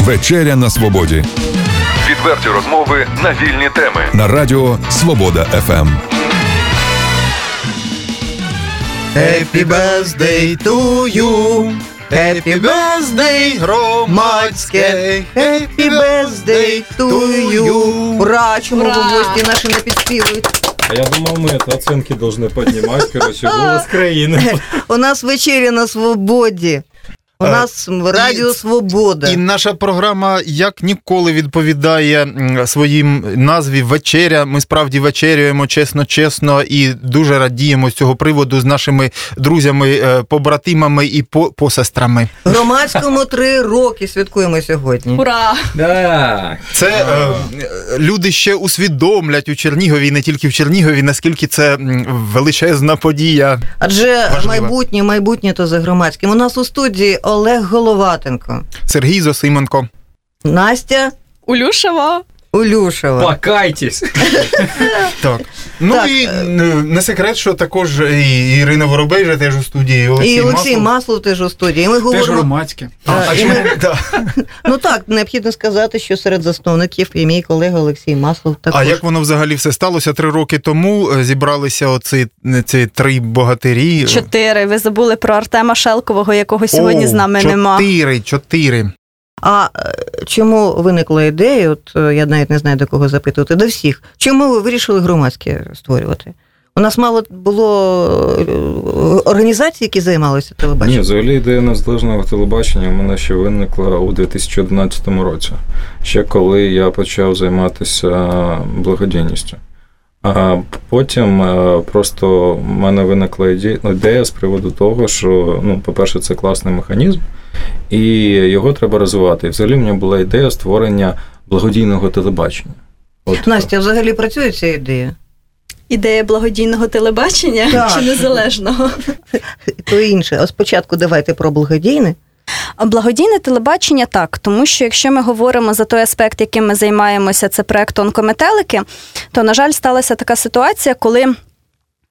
Вечеря на свободі Відверті розмови на вільні теми. на радіо Свобода Ем. ФМ. Happy birthday to you. Happy birthday, громадське. Happy birthday to you. Ура! Чому Ура! в гості наші не підспівують? А я думал, мы это оценки должны поднимать, короче, голос країни. У нас вечеря на свободі. У Е, нас Радіо Свобода. І наша програма як ніколи відповідає своїм назві вечеря. Ми справді вечерюємо чесно, чесно і дуже радіємо з цього приводу з нашими друзями, е, побратимами і посестрами. Громадському три роки святкуємо сьогодні. Ура! Да. Це е, люди ще усвідомлять у Чернігові, не тільки в Чернігові, наскільки це величезна подія. Адже Важливо. майбутнє, майбутнє то за громадським. У нас у студії Олег Головатенко, Сергій Зосименко. Настя Улюшева. Улюшева. Покайтесь. Так. Ну Так, і е, не секрет, що також і Ірина Воробей же теж у студії. і Олексій, І Олексій Маслов. Маслов теж у студії. І ми Теж громадське. А, а і ми- Да. Ну так, необхідно сказати, що серед засновників і мій колега Олексій Маслов також. А як воно взагалі все сталося? Три роки тому е, зібралися оці ці три богатирі. Чотири. Ви забули про Артема Шелкового, якого сьогодні О, з нами чотири, нема. Чотири, чотири. А е, чому виникла ідея? От е, я навіть не знаю до кого запитувати. До всіх. Чому ви вирішили громадське створювати? У нас мало було е, організацій, які займалися Ні, телебаченням. взагалі ідея незалежного телебачення у мене ще виникла у 2011 році, ще коли я почав займатися благодійністю. А потім е, просто в мене виникла іде- ідея з приводу того, що, ну, по-перше, це класний механізм, і його треба розвивати. І взагалі в мене була ідея створення благодійного телебачення. От, Настя, взагалі працює ця ідея? Ідея благодійного телебачення Так. чи незалежного? То інше. А спочатку давайте про благодійне. Благодійне телебачення так, тому що якщо ми говоримо за той аспект, яким ми займаємося, це проект онкометелики, то, на жаль, сталася така ситуація, коли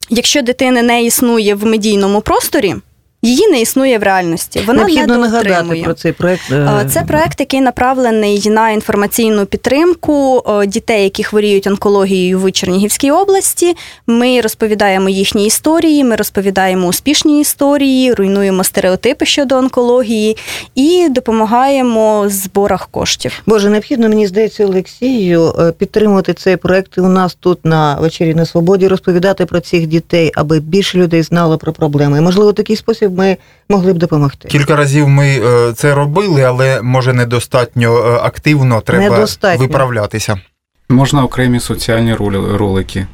якщо дитини не існує в медійному просторі, її не існує в реальності. Вона Необхідно не нагадати про цей проект. Це проект, який направлений на інформаційну підтримку дітей, які хворіють онкологією в Чернігівській області. Ми розповідаємо їхні історії, ми розповідаємо успішні історії, руйнуємо стереотипи щодо онкології і допомагаємо в зборах коштів. Боже, необхідно, мені здається, Олексію, е, підтримувати цей проект і у нас тут на вечері на свободі, розповідати про цих дітей, аби більше людей знало про проблеми. І, можливо, такий спосіб ми могли б допомогти. Кілька разів ми е, це робили, але може недостатньо е, активно треба Недостатньо. виправлятися. Можна окремі соціальні ролики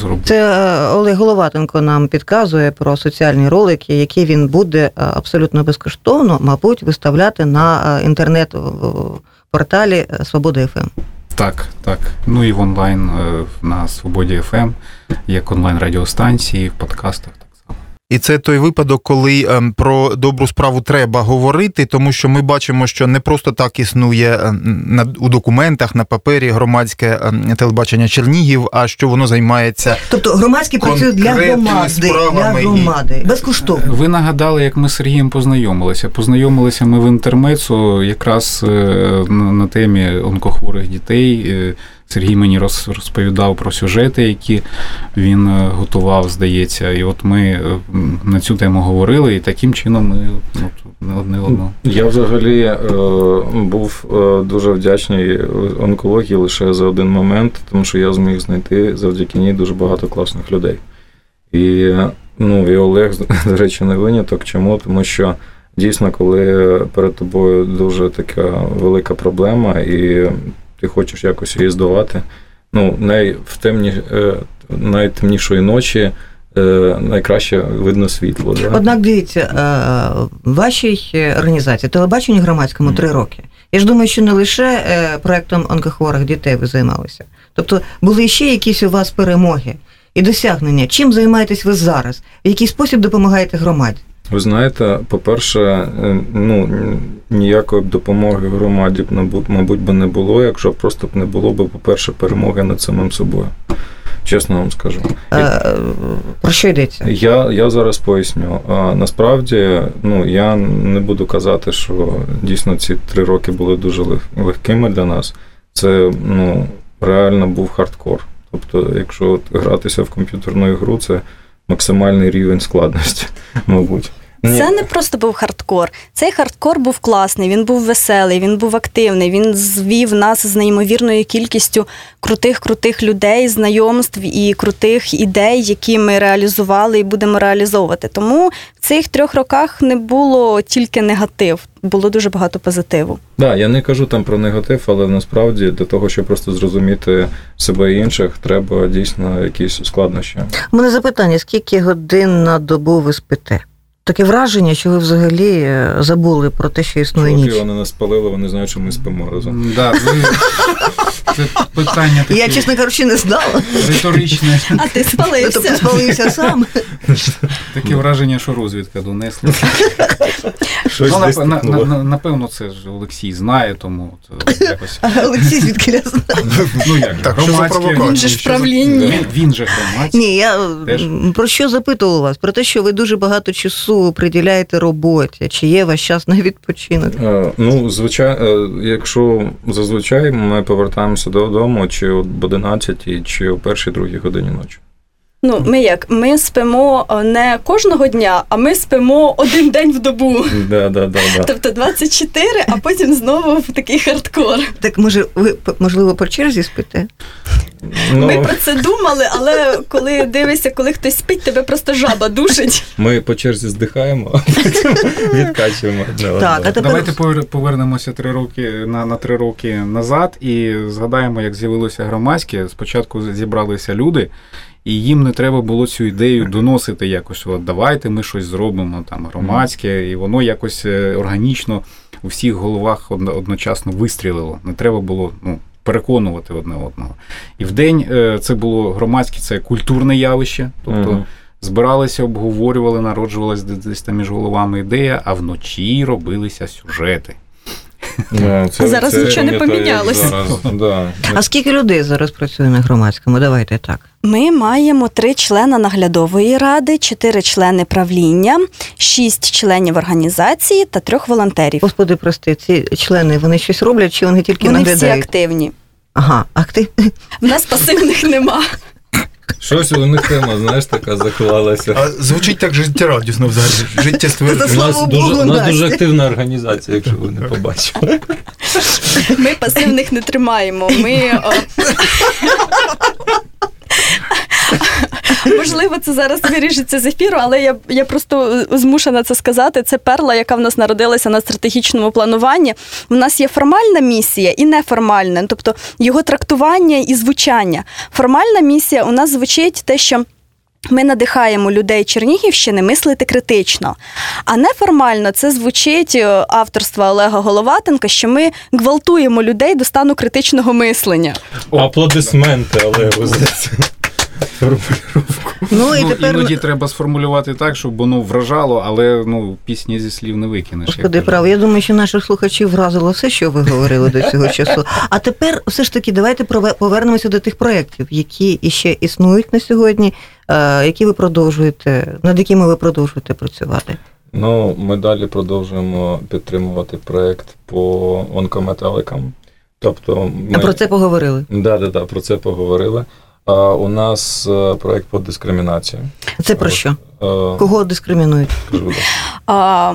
зробити. Це е, Олег Головатенко нам підказує про соціальні ролики, які він буде абсолютно безкоштовно, мабуть, виставляти на е, інтернет-порталі Свобода ФМ. Так, так. Ну і в онлайн на Свободі ФМ, як онлайн радіостанції, в подкастах. І це той випадок, коли ем, про добру справу треба говорити, тому що ми бачимо, що не просто так існує на у документах на папері громадське ем, телебачення Чернігів, а що воно займається Тобто громадські працюють для громади, для і- громади, безкоштовно. Ви нагадали, як ми з Сергієм познайомилися. Познайомилися ми в інтермецу якраз е, на, на темі онкохворих дітей. Сергій мені роз- розповідав про сюжети, які він е, готував, здається. І от ми е, на цю тему говорили, і таким чином ми ну, не одне одного. Я взагалі е, був е, дуже вдячний онкології лише за один момент, тому що я зміг знайти завдяки ній дуже багато класних людей. І, ну, і Олег, до речі, не виняток. Чому? Тому що дійсно, коли перед тобою дуже така велика проблема, і ти хочеш якось її здолати, ну, най, в темні, е, найтемнішої ночі е, найкраще видно світло. Да? Однак дивіться, е, в вашій організації телебаченню громадському три роки. Я ж думаю, що не лише проектом онкохворих дітей ви займалися. Тобто були ще якісь у вас перемоги і досягнення. Чим займаєтесь ви зараз? В який спосіб допомагаєте громаді? Ви знаєте, по-перше, е, ну ніякої б допомоги громаді б мабуть би не було, якщо просто б не було б, по-перше, перемоги над самим собою. чесно вам скажу. Е, Про що йдеться? Я я зараз поясню. А, Насправді, ну я не буду казати, що дійсно ці три роки були дуже лег- легкими для нас. Це ну реально був хардкор. Тобто, якщо от гратися в комп'ютерну ігру, це максимальний рівень складності, мабуть. Ні. Це не просто був хардкор. Цей хардкор був класний, він був веселий, він був активний. Він звів нас з неймовірною кількістю крутих крутих людей, знайомств і крутих ідей, які ми реалізували і будемо реалізовувати. Тому в цих трьох роках не було тільки негатив, було дуже багато позитиву. Да, я не кажу там про негатив, але насправді для того, щоб просто зрозуміти себе і інших, треба дійсно якісь складнощі. У мене запитання: скільки годин на добу ви спите? Таке враження, що ви взагалі е, забули про те, що існує Поки ніч. вони нас спалили, вони знають, що ми спимо разом. Да, ви... Це питання таке Я, чесно кажучи, не знала. риторичне. А ти Тобто спалився. спалився сам. Таке враження, що розвідка донесла. Щось Ну, на- тикнуло. на- напевно, це ж Олексій знає, тому от, якось. А Олексій звідки я знаю? Ну як, Так, що громадське- Він же ж правління. Він, він же громадський. Ні, я Теж. про що запитувала вас? Про те, що ви дуже багато часу приділяєте роботі. Чи є ваш час на відпочинок? Е, Ну, звичайно, якщо зазвичай ми повертаємося додому чи об 11 чи о першій другій годині ночі. Ну, ми як? Ми спимо е, не кожного дня, а ми спимо один день в добу. Да, да, да, да. Тобто 24, а потім знову в такий хардкор. Так може, ви можливо по черзі спите? Ми Ну, про це думали, але коли дивишся, коли хтось спить, тебе просто жаба душить. ми по черзі здихаємо, а потім відкачуємо Так, а тепер Давайте повернемося три роки на, на три роки назад і згадаємо, як з'явилося громадське. Спочатку зібралися люди, і їм не треба було цю ідею доносити якось. От давайте ми щось зробимо там громадське, і воно якось е, органічно у всіх головах одночасно вистрілило. Не треба було ну, переконувати одне одного. І вдень е, це було громадське, це культурне явище. Тобто збиралися, обговорювали, народжувалася десь там між головами ідея, а вночі робилися сюжети. Да, це- зараз це нічого не зараз, Да. а скільки людей зараз працює на громадському? Давайте так. Ми маємо три члена наглядової ради, чотири члени правління, шість членів організації та трьох волонтерів. Господи, прости, ці члени вони щось роблять, чи вони тільки Вони всі активні. Ага, акти... В нас пасивних нема. Щось у них тема, знаєш, така заклалася. А звучить так життєрадісно взагалі. Життя Це У нас, дуже, Богу, у нас дуже активна організація, якщо ви не побачили. Ми пасивних не тримаємо. Ми. Можливо, це зараз вирішиться з ефіру, але я, я просто змушена це сказати. Це перла, яка в нас народилася на стратегічному плануванні. У нас є формальна місія і неформальна, тобто його трактування і звучання. Формальна місія у нас звучить те, що. Ми надихаємо людей Чернігівщини мислити критично. А неформально це звучить е, авторства Олега Головатенка, що ми гвалтуємо людей до стану критичного мислення. Аплодисменти, Олегу. Формулювання. Ну і ну, тепер іноді треба сформулювати так, щоб воно вражало, але ну, пісні зі слів не викинеш. Господи, право. Я думаю, що наших слухачів вразило все, що ви говорили до цього часу. А тепер все ж таки давайте повернемося до тих проєктів, які іще існують на сьогодні, е, які ви продовжуєте, над якими ви продовжуєте працювати. Ну, ми далі продовжуємо підтримувати проєкт по онкометаликам. Тобто А про це поговорили. Да, да, да, про це поговорили. А, у нас проект проєкт по дискримінації. Це про що? е, Кого дискримінують?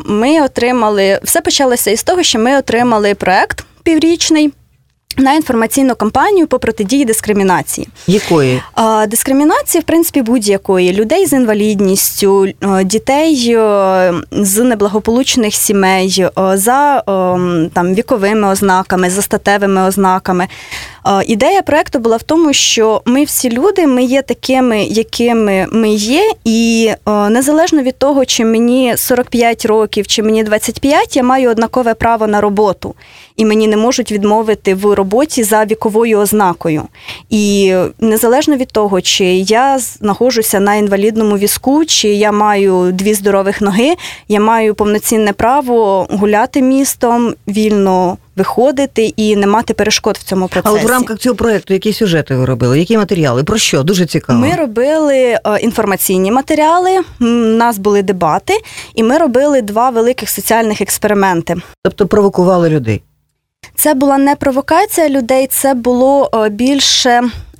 Ми отримали все почалося із того, що ми отримали проект піврічний. На інформаційну кампанію по протидії дискримінації. Якої? Дискримінації, в принципі, будь-якої людей з інвалідністю, е, дітей е, з неблагополучних сімей, е, за там віковими ознаками, за статевими ознаками. Ідея проекту була в тому, що ми всі люди, ми є такими, якими ми є, і незалежно від того, чи мені 45 років, чи мені 25, я маю однакове право на роботу, і мені не можуть відмовити в роботі за віковою ознакою. І незалежно від того, чи я знаходжуся на інвалідному візку, чи я маю дві здорових ноги, я маю повноцінне право гуляти містом, вільно виходити і не мати перешкод в цьому процесі. А от в рамках цього проекту які сюжети ви робили? Які матеріали? Про що? Дуже цікаво. Ми робили е, інформаційні матеріали, у нас були дебати, і ми робили два великих соціальних експерименти. Тобто провокували людей. Це була не провокація людей, це було е, більше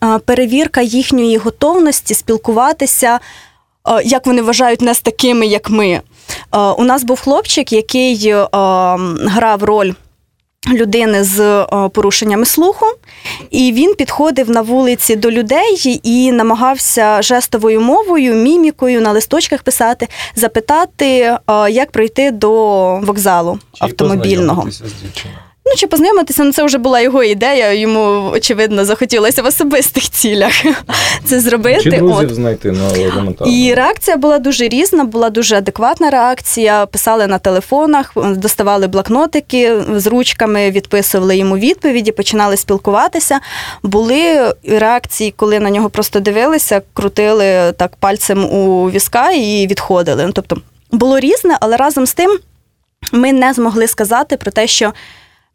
е, перевірка їхньої готовності спілкуватися, е, як вони вважають, не з такими, як ми. У нас був хлопчик, який грав роль. Людини з порушеннями слуху, і він підходив на вулиці до людей і намагався жестовою мовою, мімікою на листочках писати, запитати, як пройти до вокзалу автомобільного. Ну, чи познайомитися, ну це вже була його ідея. Йому, очевидно, захотілося в особистих цілях це зробити. Чи друзів От. знайти на елементарно? І реакція була дуже різна, була дуже адекватна реакція. Писали на телефонах, доставали блокнотики з ручками, відписували йому відповіді, починали спілкуватися. Були реакції, коли на нього просто дивилися, крутили так пальцем у візка і відходили. Ну, Тобто було різне, але разом з тим ми не змогли сказати про те, що.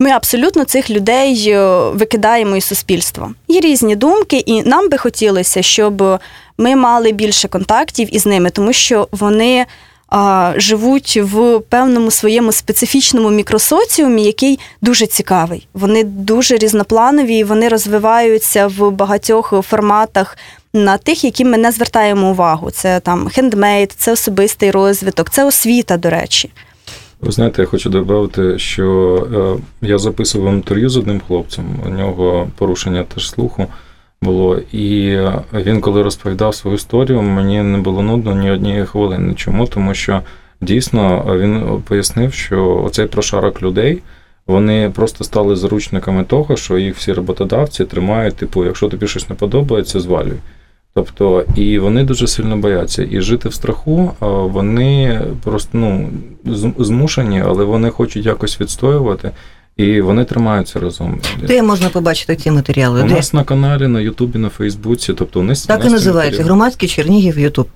Ми абсолютно цих людей е, викидаємо із суспільства. Є різні думки, і нам би хотілося, щоб ми мали більше контактів із ними, тому що вони а, живуть в певному своєму специфічному мікросоціумі, який дуже цікавий. Вони дуже різнопланові, вони розвиваються в багатьох форматах. На тих, які ми не звертаємо увагу. Це там хендмейд, це особистий розвиток, це освіта, до речі. Ви знаєте, я хочу додати, що е, я записував інтерв'ю з одним хлопцем. У нього порушення теж слуху було. І він, коли розповідав свою історію, мені не було нудно ні однієї хвилини. Чому? Тому що дійсно він пояснив, що оцей прошарок людей. Вони просто стали заручниками того, що їх всі роботодавці тримають, типу, якщо тобі щось не подобається, звалюй. Тобто, і вони дуже сильно бояться. І жити в страху вони просто ну, змушені, але вони хочуть якось відстоювати, і вони тримаються разом. Де можна побачити ці матеріали? У Де? нас на каналі, на Ютубі, на Фейсбуці, тобто у нас Так і називається матеріали. громадський Чернігів Ютуб.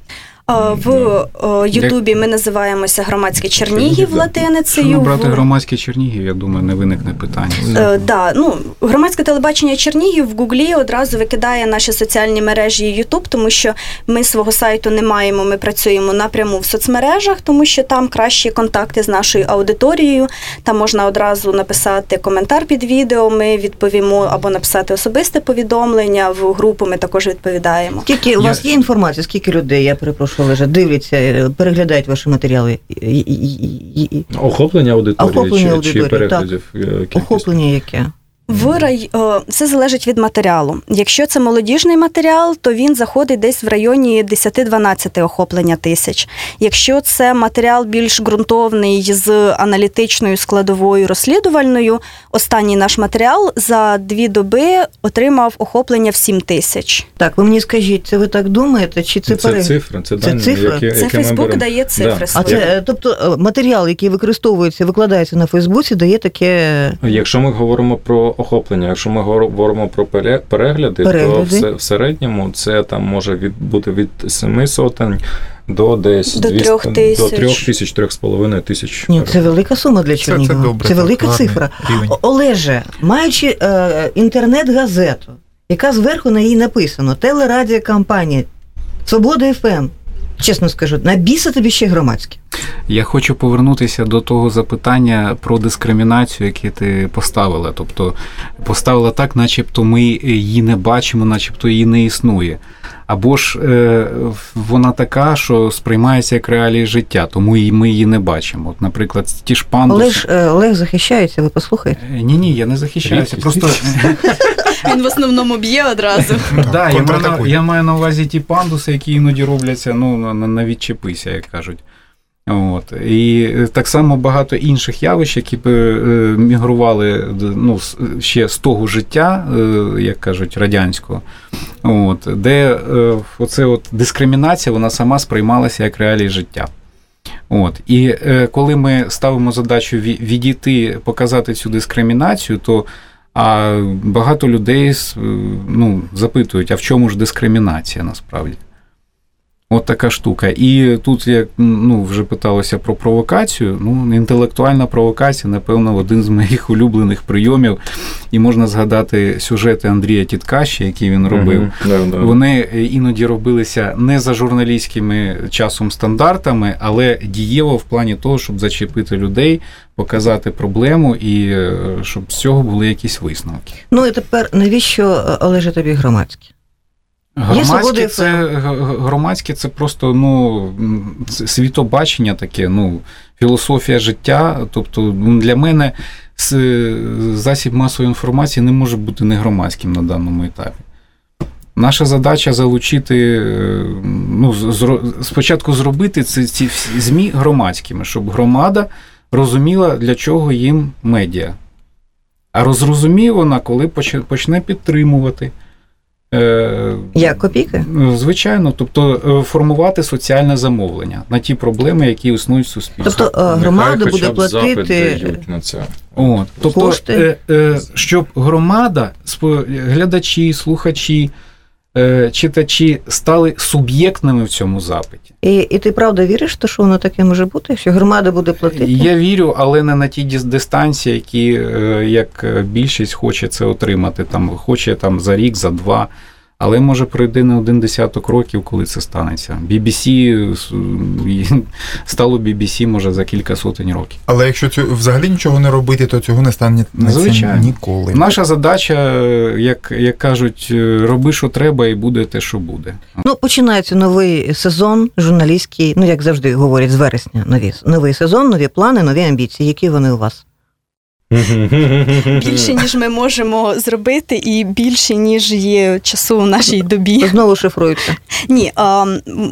В Ютубі ми називаємося громадський Чернігів латиницею. Якщо брати громадський Чернігів, я думаю, не виникне питання. Е, да, ну, громадське телебачення Чернігів в Гуглі одразу викидає наші соціальні мережі Ютуб, тому що ми свого сайту не маємо. Ми працюємо напряму в соцмережах, тому що там кращі контакти з нашою аудиторією. Там можна одразу написати коментар під відео. Ми відповімо або написати особисте повідомлення в групу. Ми також відповідаємо. Скільки у вас є інформація, скільки людей, я перепрошую, Олеже, дивляться, е, переглядають ваші матеріали? Охоплення аудиторії Охоплення чи, аудиторії, чи переглядів е, кількість? Охоплення яке? В рай... це залежить від матеріалу. Якщо це молодіжний матеріал, то він заходить десь в районі 10-12 охоплення тисяч. Якщо це матеріал більш ґрунтовний з аналітичною складовою розслідувальною, останній наш матеріал за дві доби отримав охоплення в 7 тисяч. Так, ви мені скажіть, це ви так думаєте, чи це, Це, цифри, це, Це дані, цифри? які, Це які Фейсбук дає цифри Да. А це, тобто, матеріал, який використовується, викладається на Фейсбуці, дає таке. Якщо ми говоримо про охоплення, якщо ми говоримо про перегляди, Перегляди. то в, в середньому це там може від, бути від 7 сотень до десь До 200 трьох до тисяч. 3 тисяч, 3,5 тисяч. Ні, це велика сума для Це, Чернігова. це добре. Це так, велика гарний цифра. Рівень. Олеже, маючи е, інтернет-газету, яка зверху на їй написано телерадіокампанія Свобода ФМ. Чесно скажу, на біса тобі ще громадське. Я хочу повернутися до того запитання про дискримінацію, яке ти поставила. Тобто поставила так, начебто ми її не бачимо, начебто її не існує. Або ж е, вона така, що сприймається як реалії життя, тому і ми її не бачимо. От, наприклад, ті ж пандуси. Олеж, е, Олег захищається, ви послухайте. Ні, ні, я не захищаюся. Просто Він в основному б'є одразу. да, я, маю на, я маю на увазі ті пандуси, які іноді робляться ну, на, на відчепися, як кажуть. От. І е, так само багато інших явищ, які б е, мігрували д- ну, ще з того життя, е, як кажуть, радянського, от, де е, оце от дискримінація вона сама сприймалася як реалії життя. От. І е, коли ми ставимо задачу ві- відійти, показати цю дискримінацію, то а багато людей е, ну, запитують, а в чому ж дискримінація насправді? От така штука. І тут, як ну, вже питалося про провокацію, ну, інтелектуальна провокація, напевно, один з моїх улюблених прийомів. І можна згадати сюжети Андрія Тіткаща, які він робив. Да. Вони е, іноді робилися не за журналістськими часом стандартами, але дієво в плані того, щоб зачепити людей, показати проблему і е, щоб з цього були якісь висновки. Ну і тепер навіщо е, Олеже тобі громадське? Громадське це, г- г- громадське це просто ну, світобачення таке, ну, філософія життя. Тобто ну, для мене засіб масової інформації не може бути не громадським на даному етапі. Наша задача залучити, е, ну, спочатку зробити ці, ці ЗМІ громадськими, щоб громада розуміла, для чого їм медіа. А розрозуміє вона, коли почне підтримувати. Е, Як копійки? Ну, Звичайно, тобто е, формувати соціальне замовлення на ті проблеми, які існують в суспільстві. Тобто громада Нехай буде б платити. на це. От, тобто, Кошти. е, е, щоб громада, глядачі, слухачі, е, читачі стали суб'єктними в цьому запиті. І, і ти правда віриш, що воно таке може бути? Що громада буде платити? Я вірю, але не на ті дистанції, які е, як е, більшість хоче це отримати. Там хоче там за рік, за два. Але може пройде не один десяток років, коли це станеться. BBC і стало BBC може за кілька сотень років. Але якщо цю, взагалі нічого не робити, то цього не стане Звичайно. ніколи. Наша задача, е, як, як кажуть, е, роби, що треба, і буде те, що буде. Ну, починається новий сезон журналістський, ну як завжди говорять, з вересня нові, новий сезон, нові плани, нові амбіції. Які вони у вас? Більше, ніж ми можемо зробити, і більше, ніж є часу в нашій добі. Знову шифруються. Ні,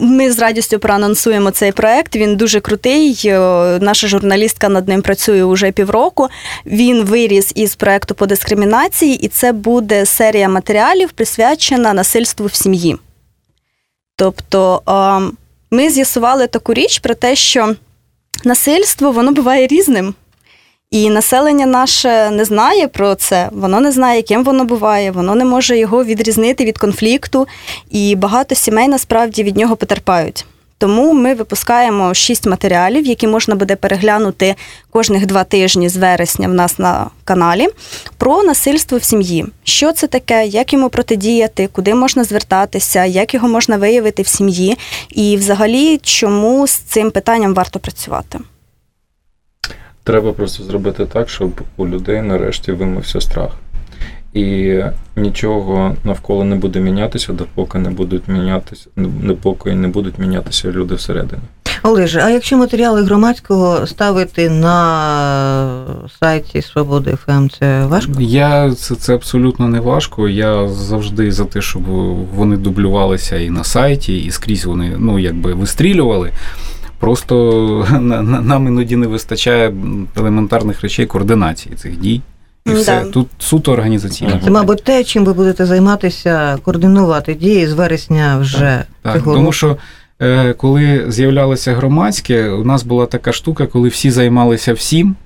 ми з радістю проанонсуємо цей проект. Він дуже крутий. е, Наша журналістка над ним працює уже півроку. Він виріс із проекту по дискримінації, і це буде серія матеріалів, присвячена насильству в сім'ї. Тобто ми з'ясували таку річ про те, що насильство воно буває різним. І населення наше не знає про це, воно не знає, яким воно буває, воно не може його відрізнити від конфлікту, і багато сімей насправді від нього потерпають. Тому ми випускаємо шість матеріалів, які можна буде переглянути кожних два тижні з вересня в нас на каналі про насильство в сім'ї. Що це таке, як йому протидіяти, куди можна звертатися, як його можна виявити в сім'ї, і взагалі, чому з цим питанням варто працювати. Треба просто зробити так, щоб у людей нарешті вимився страх. І нічого навколо не буде мінятися, допоки не будуть мінятися, допоки не будуть мінятися люди всередині. Олеже, а якщо матеріали громадського ставити на сайті Свободи ФМ, це важко? Я це, це абсолютно не важко. Я завжди за те, щоб вони дублювалися і на сайті, і скрізь вони ну якби вистрілювали. Просто на- на- нам іноді не вистачає елементарних речей координації цих дій. І Да. все. Тут суто організаційно. Це, мабуть, те, чим ви будете займатися, координувати дії з вересня вже Так, цього тому що е, коли з'являлося громадське, у нас була така штука, коли всі займалися всім.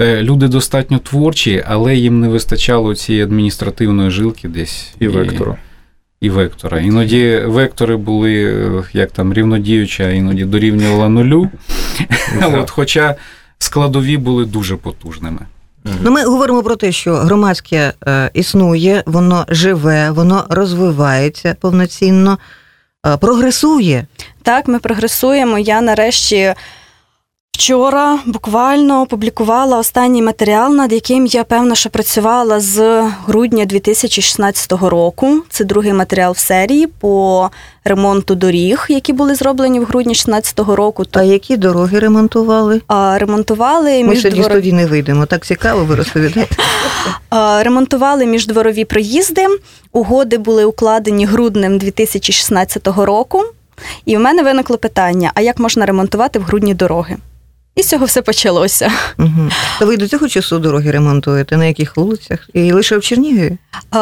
Е, Люди достатньо творчі, але їм не вистачало цієї адміністративної жилки десь І вектору. І вектора. Іноді вектори були е, як там рівнодіюча, іноді дорівнювала нулю. От, хоча складові були дуже потужними. Ну, ми говоримо про те, що громадське е, існує, воно живе, воно розвивається повноцінно, е, прогресує. Так, ми прогресуємо. Я нарешті вчора буквально опублікувала останній матеріал, над яким я певно, що працювала з грудня 2016 року. Це другий матеріал в серії по ремонту доріг, які були зроблені в грудні 2016 року. А які дороги ремонтували? А, ремонтували Ми сьогодні з студії не вийдемо. Так цікаво, ви розповідаєте. Ремонтували міждворові проїзди. Угоди були укладені груднем 2016 року. І в мене виникло питання: а як можна ремонтувати в грудні дороги? І з цього все почалося. Угу. То ви до цього часу дороги ремонтуєте? На яких вулицях? І лише в Чернігові?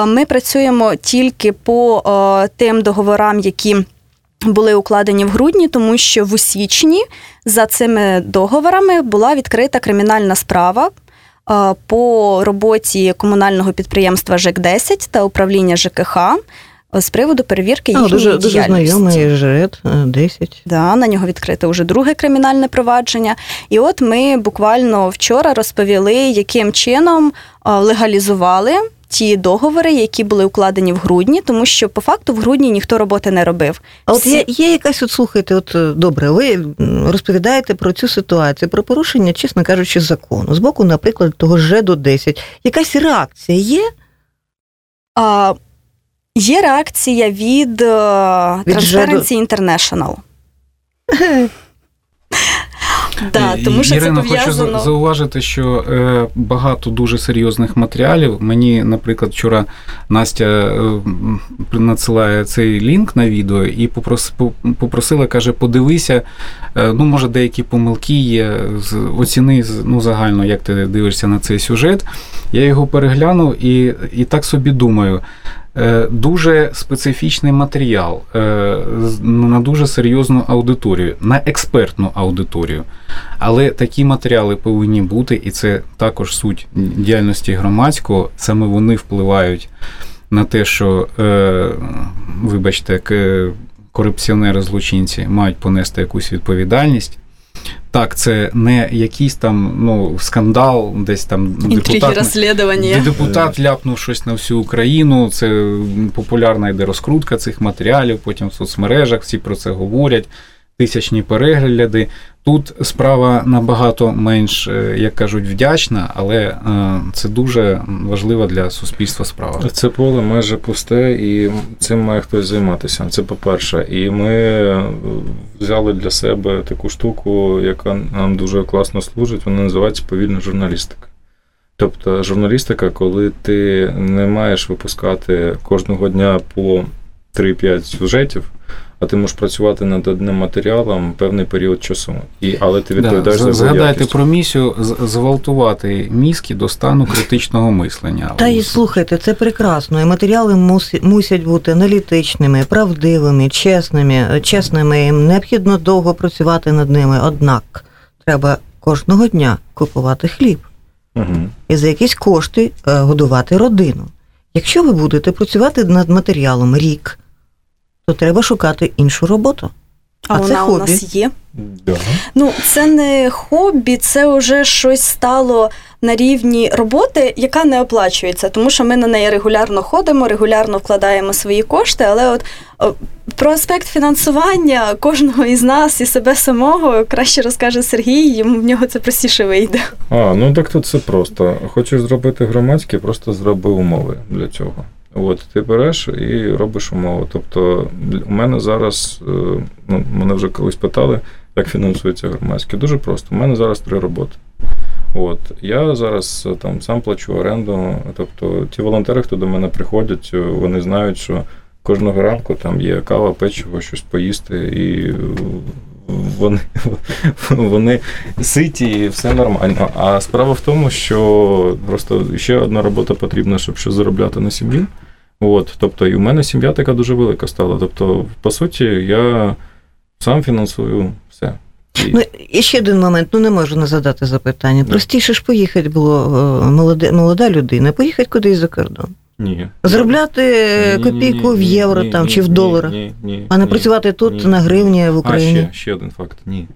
Ми працюємо тільки по е, тим договорам, які були укладені в грудні, тому що в січні за цими договорами була відкрита кримінальна справа. По роботі комунального підприємства ЖЕК 10 та управління ЖКХ з приводу перевірки А, їхньої дуже, дуже діяльності. знайомий ЖРЕД 10. Да, на нього відкрите вже друге кримінальне провадження. І от ми буквально вчора розповіли, яким чином легалізували ті договори, які були укладені в грудні, тому що по факту в грудні ніхто роботи не робив. А от є, є якась, от слухайте, от е, добре, ви розповідаєте про цю ситуацію, про порушення, чесно кажучи, закону. З боку, наприклад, того ж ЖЕДу 10. Якась реакція є? А, є реакція від, е, Від Transparency International. Да, тому що Ірина, це хочу пов'язано. зауважити, що е, багато дуже серйозних матеріалів. Мені, наприклад, вчора Настя е, надсилає цей лінк на відео і попрос, попросила, каже, подивися, е, ну, може, деякі помилки є, з- оціни з- ну, загально, як ти дивишся на цей сюжет. Я його переглянув і, і так собі думаю. Е, Дуже специфічний матеріал е, на дуже серйозну аудиторію, на експертну аудиторію. Але такі матеріали повинні бути, і це також суть діяльності громадського. Саме вони впливають на те, що, е, вибачте, корупціонери-злочинці мають понести якусь відповідальність. Так, це не якийсь там ну, скандал, десь там Інтриги депутат, депутат ляпнув щось на всю Україну. Це популярна йде розкрутка цих матеріалів, потім в соцмережах всі про це говорять, тисячні перегляди. Тут справа набагато менш, е, як кажуть, вдячна, але е, це дуже важлива для суспільства справа. Це поле майже пусте, і цим має хтось займатися. Це по-перше. І ми е, взяли для себе таку штуку, яка нам дуже класно служить. Вона називається повільна журналістика. Тобто, журналістика, коли ти не маєш випускати кожного дня по 3-5 сюжетів, а ти можеш працювати над одним матеріалом певний період часу. І, але ти відповідаєш Да, за його згадайте якість. про місію з- зґвалтувати мізки до стану критичного мислення. Та і слухайте, це прекрасно. І матеріали мусять бути аналітичними, правдивими, чесними, чесними. Їм необхідно довго працювати над ними. Однак треба кожного дня купувати хліб Мгм. і за якісь кошти е, годувати родину. Якщо ви будете працювати над матеріалом рік, то треба шукати іншу роботу. А, А це вона у нас є. Да. Ну, це не хобі, це вже щось стало на рівні роботи, яка не оплачується, тому що ми на неї регулярно ходимо, регулярно вкладаємо свої кошти. Але от про аспект фінансування кожного із нас і себе самого краще розкаже Сергій, йому в нього це простіше вийде. А, ну так тут все просто. Хочеш зробити громадське, просто зроби умови для цього. От ти береш і робиш умови. Тобто, у мене зараз, е, ну, мене вже колись питали, як фінансується громадське. Дуже просто. У мене зараз три роботи. От я зараз е, там сам плачу оренду. Тобто, ті волонтери, хто до мене приходять, е, вони знають, що кожного ранку там є кава, печиво, щось поїсти, і вони, вони ситі і все нормально. А справа в тому, що просто ще одна робота потрібна, щоб щось заробляти на сім'ї. От, тобто, і в мене сім'я така дуже велика стала. Тобто, по суті, я сам фінансую все. І- Ну, і ще один момент, ну не можу не задати запитання. Простіше ж поїхати було е, молоде, молода людина, поїхати кудись за кордон. ні. Заробляти Ні, ні, копійку ні, в євро ні, там ні, чи в доларах, ні, ні, а не ні, працювати тут ні. на гривні в А, Україні. ще, ще один факт. Ні.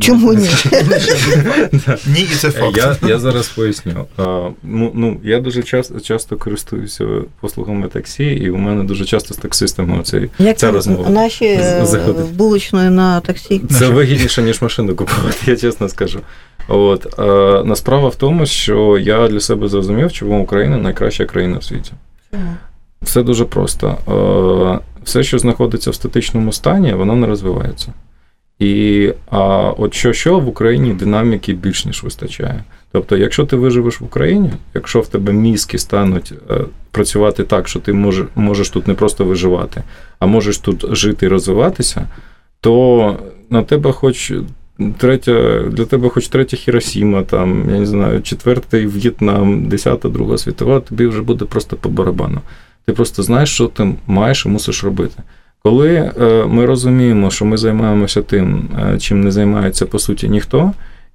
Чому ні? Ні, і це факт. Я, я зараз поясню. А, ну, ну, я дуже часто, часто користуюся послугами таксі, і у мене дуже часто з таксистами оцей, Як ця розмова. наші е, заходить. булочної на таксі. Це вигідніше, ніж машину купувати, я чесно скажу. От, е, на справа в тому, що я для себе зрозумів, чому Україна найкраща країна в світі. Все дуже просто. Е, Все, що знаходиться в статичному стані, воно не розвивається. І а от що, що в Україні динаміки більш ніж вистачає. Тобто, якщо ти виживеш в Україні, якщо в тебе мізки стануть е, працювати так, що ти може, можеш тут не просто виживати, а можеш тут жити і розвиватися, то на тебе хоч третя, для тебе хоч третя Хіросіма, там, я не знаю, четвертий В'єтнам, десята Друга світова, тобі вже буде просто по барабану. Ти просто знаєш, що ти маєш і мусиш робити. Коли е, ми розуміємо, що ми займаємося тим, е, чим не займається по суті ніхто,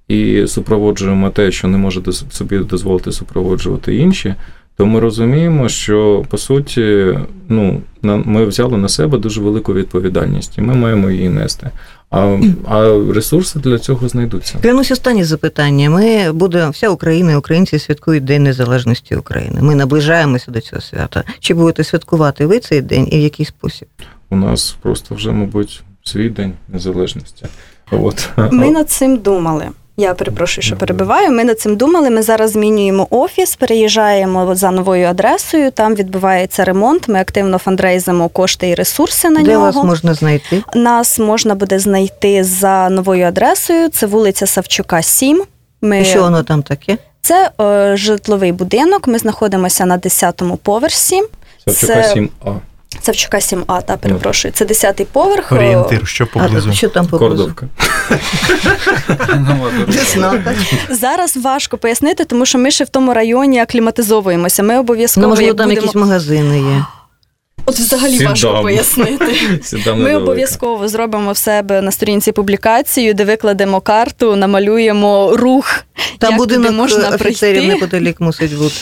і супроводжуємо те, що не може собі дозволити супроводжувати інші, то ми розуміємо, що по суті, ну, ми взяли на себе дуже велику відповідальність, і ми маємо її нести. А а ресурси для цього знайдуться. Клянусь останнє запитання. Ми будемо вся Україна, і українці святкують День Незалежності України. Ми наближаємося до цього свята. Чи будете святкувати ви цей день і в який спосіб? У нас просто вже, мабуть, свій день незалежності. От. Ми над цим думали. Я перепрошую, що перебиваю. Ми над цим думали. Ми зараз змінюємо офіс, переїжджаємо за новою адресою. Там відбувається ремонт. Ми активно фандрейзимо кошти і ресурси на Де нього. Де вас можна знайти? Нас можна буде знайти за новою адресою. Це вулиця Савчука, 7. Ми... І Що воно там таке? Це е, житловий будинок. Ми знаходимося на 10-му поверсі. Савчука Це... 7А. Савчука 7А, та перепрошую. Це 10-й поверх. Орієнтир, що поблизу. А, що там поблизу? Кордовка. Зараз важко пояснити, тому що ми ще в тому районі акліматизовуємося. Ми обов'язково. Ну, можливо, там будемо... якісь магазини є. От взагалі Сідам. важко пояснити. Сідам Ми обов'язково зробимо в себе на сторінці публікацію, де викладемо карту, намалюємо рух. Там як будинок можна офіцерів прийти. неподалік мусить бути.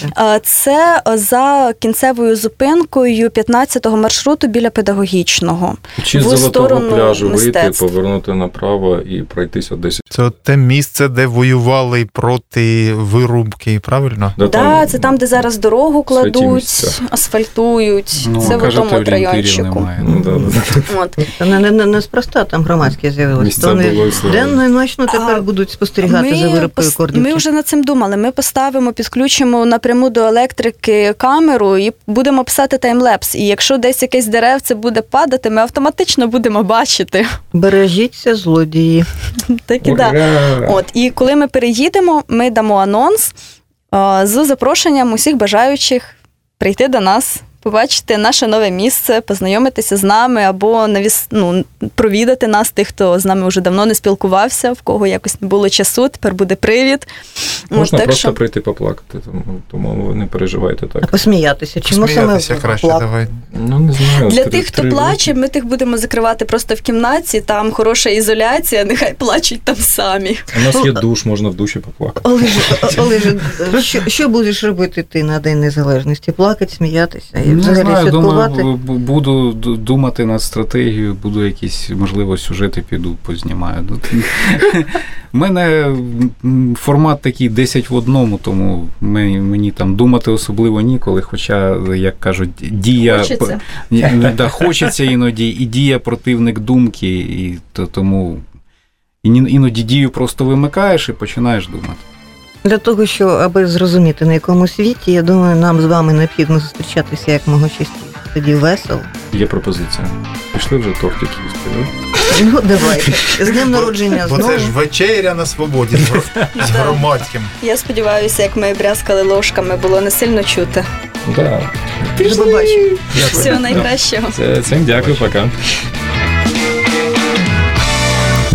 Це за кінцевою зупинкою 15-го маршруту біля педагогічного. Чи з золотого сторону пляжу вийти, повернути направо і пройтися 10 Це те місце, де воювали проти вирубки, правильно? Да, Так, це там, де зараз дорогу кладуть, місця. асфальтують. Ну, це в тому райончику. Ну, да, да. От. Та не, не, не, неспроста там громадське з'явилось. Місця вони слава. денно і ночно тепер будуть спостерігати за вирубкою кордонів. Ми вже над цим думали. Ми поставимо, підключимо напряму до електрики камеру і будемо писати таймлепс. І якщо десь якесь деревце буде падати, ми автоматично будемо бачити. Бережіться, злодії. Так і да. От і коли ми переїдемо, ми дамо анонс а, з запрошенням усіх бажаючих прийти до нас. Побачити наше нове місце, познайомитися з нами або навіс, ну, провідати нас, тих, хто з нами вже давно не спілкувався, в кого якось не було часу, тепер буде привід. Можна так просто що- прийти поплакати, тому, тому ви не переживайте А так. посміятися. Чому саме Сміятися краще, плак? давай. Ну, не знаю. Для три- тих, хто три плаче, ми тих будемо закривати просто в кімнаті, там хороша ізоляція, нехай плачуть там самі. У нас є душ, можна в душі поплакати. Олеже, Олеже, що, що будеш робити ти на День Незалежності? Плакати, сміятися Не взагалі знаю, думаю, буду думати над стратегією, буду якісь, можливо, сюжети піду познімаю. Ну, У мене формат такий 10 в одному, тому мені, там думати особливо ніколи, хоча, як кажуть, дія Хочеться. Ну, да, хочеться іноді, і дія противник думки, і то, тому іноді дію просто вимикаєш і починаєш думати. Для того, що аби зрозуміти на якому світі, я думаю, нам з вами необхідно зустрічатися як мого частіше. Тоді весело. Є пропозиція. Пішли вже тортик їсти, да? Ну, давайте. З днем народження Бо знову. це ж вечеря на свободі з гр- з громадським. Я сподіваюся, як ми брязкали ложками, було не сильно чути. Да. До побачення. Всього найкращого. Це, цим дякую, пока.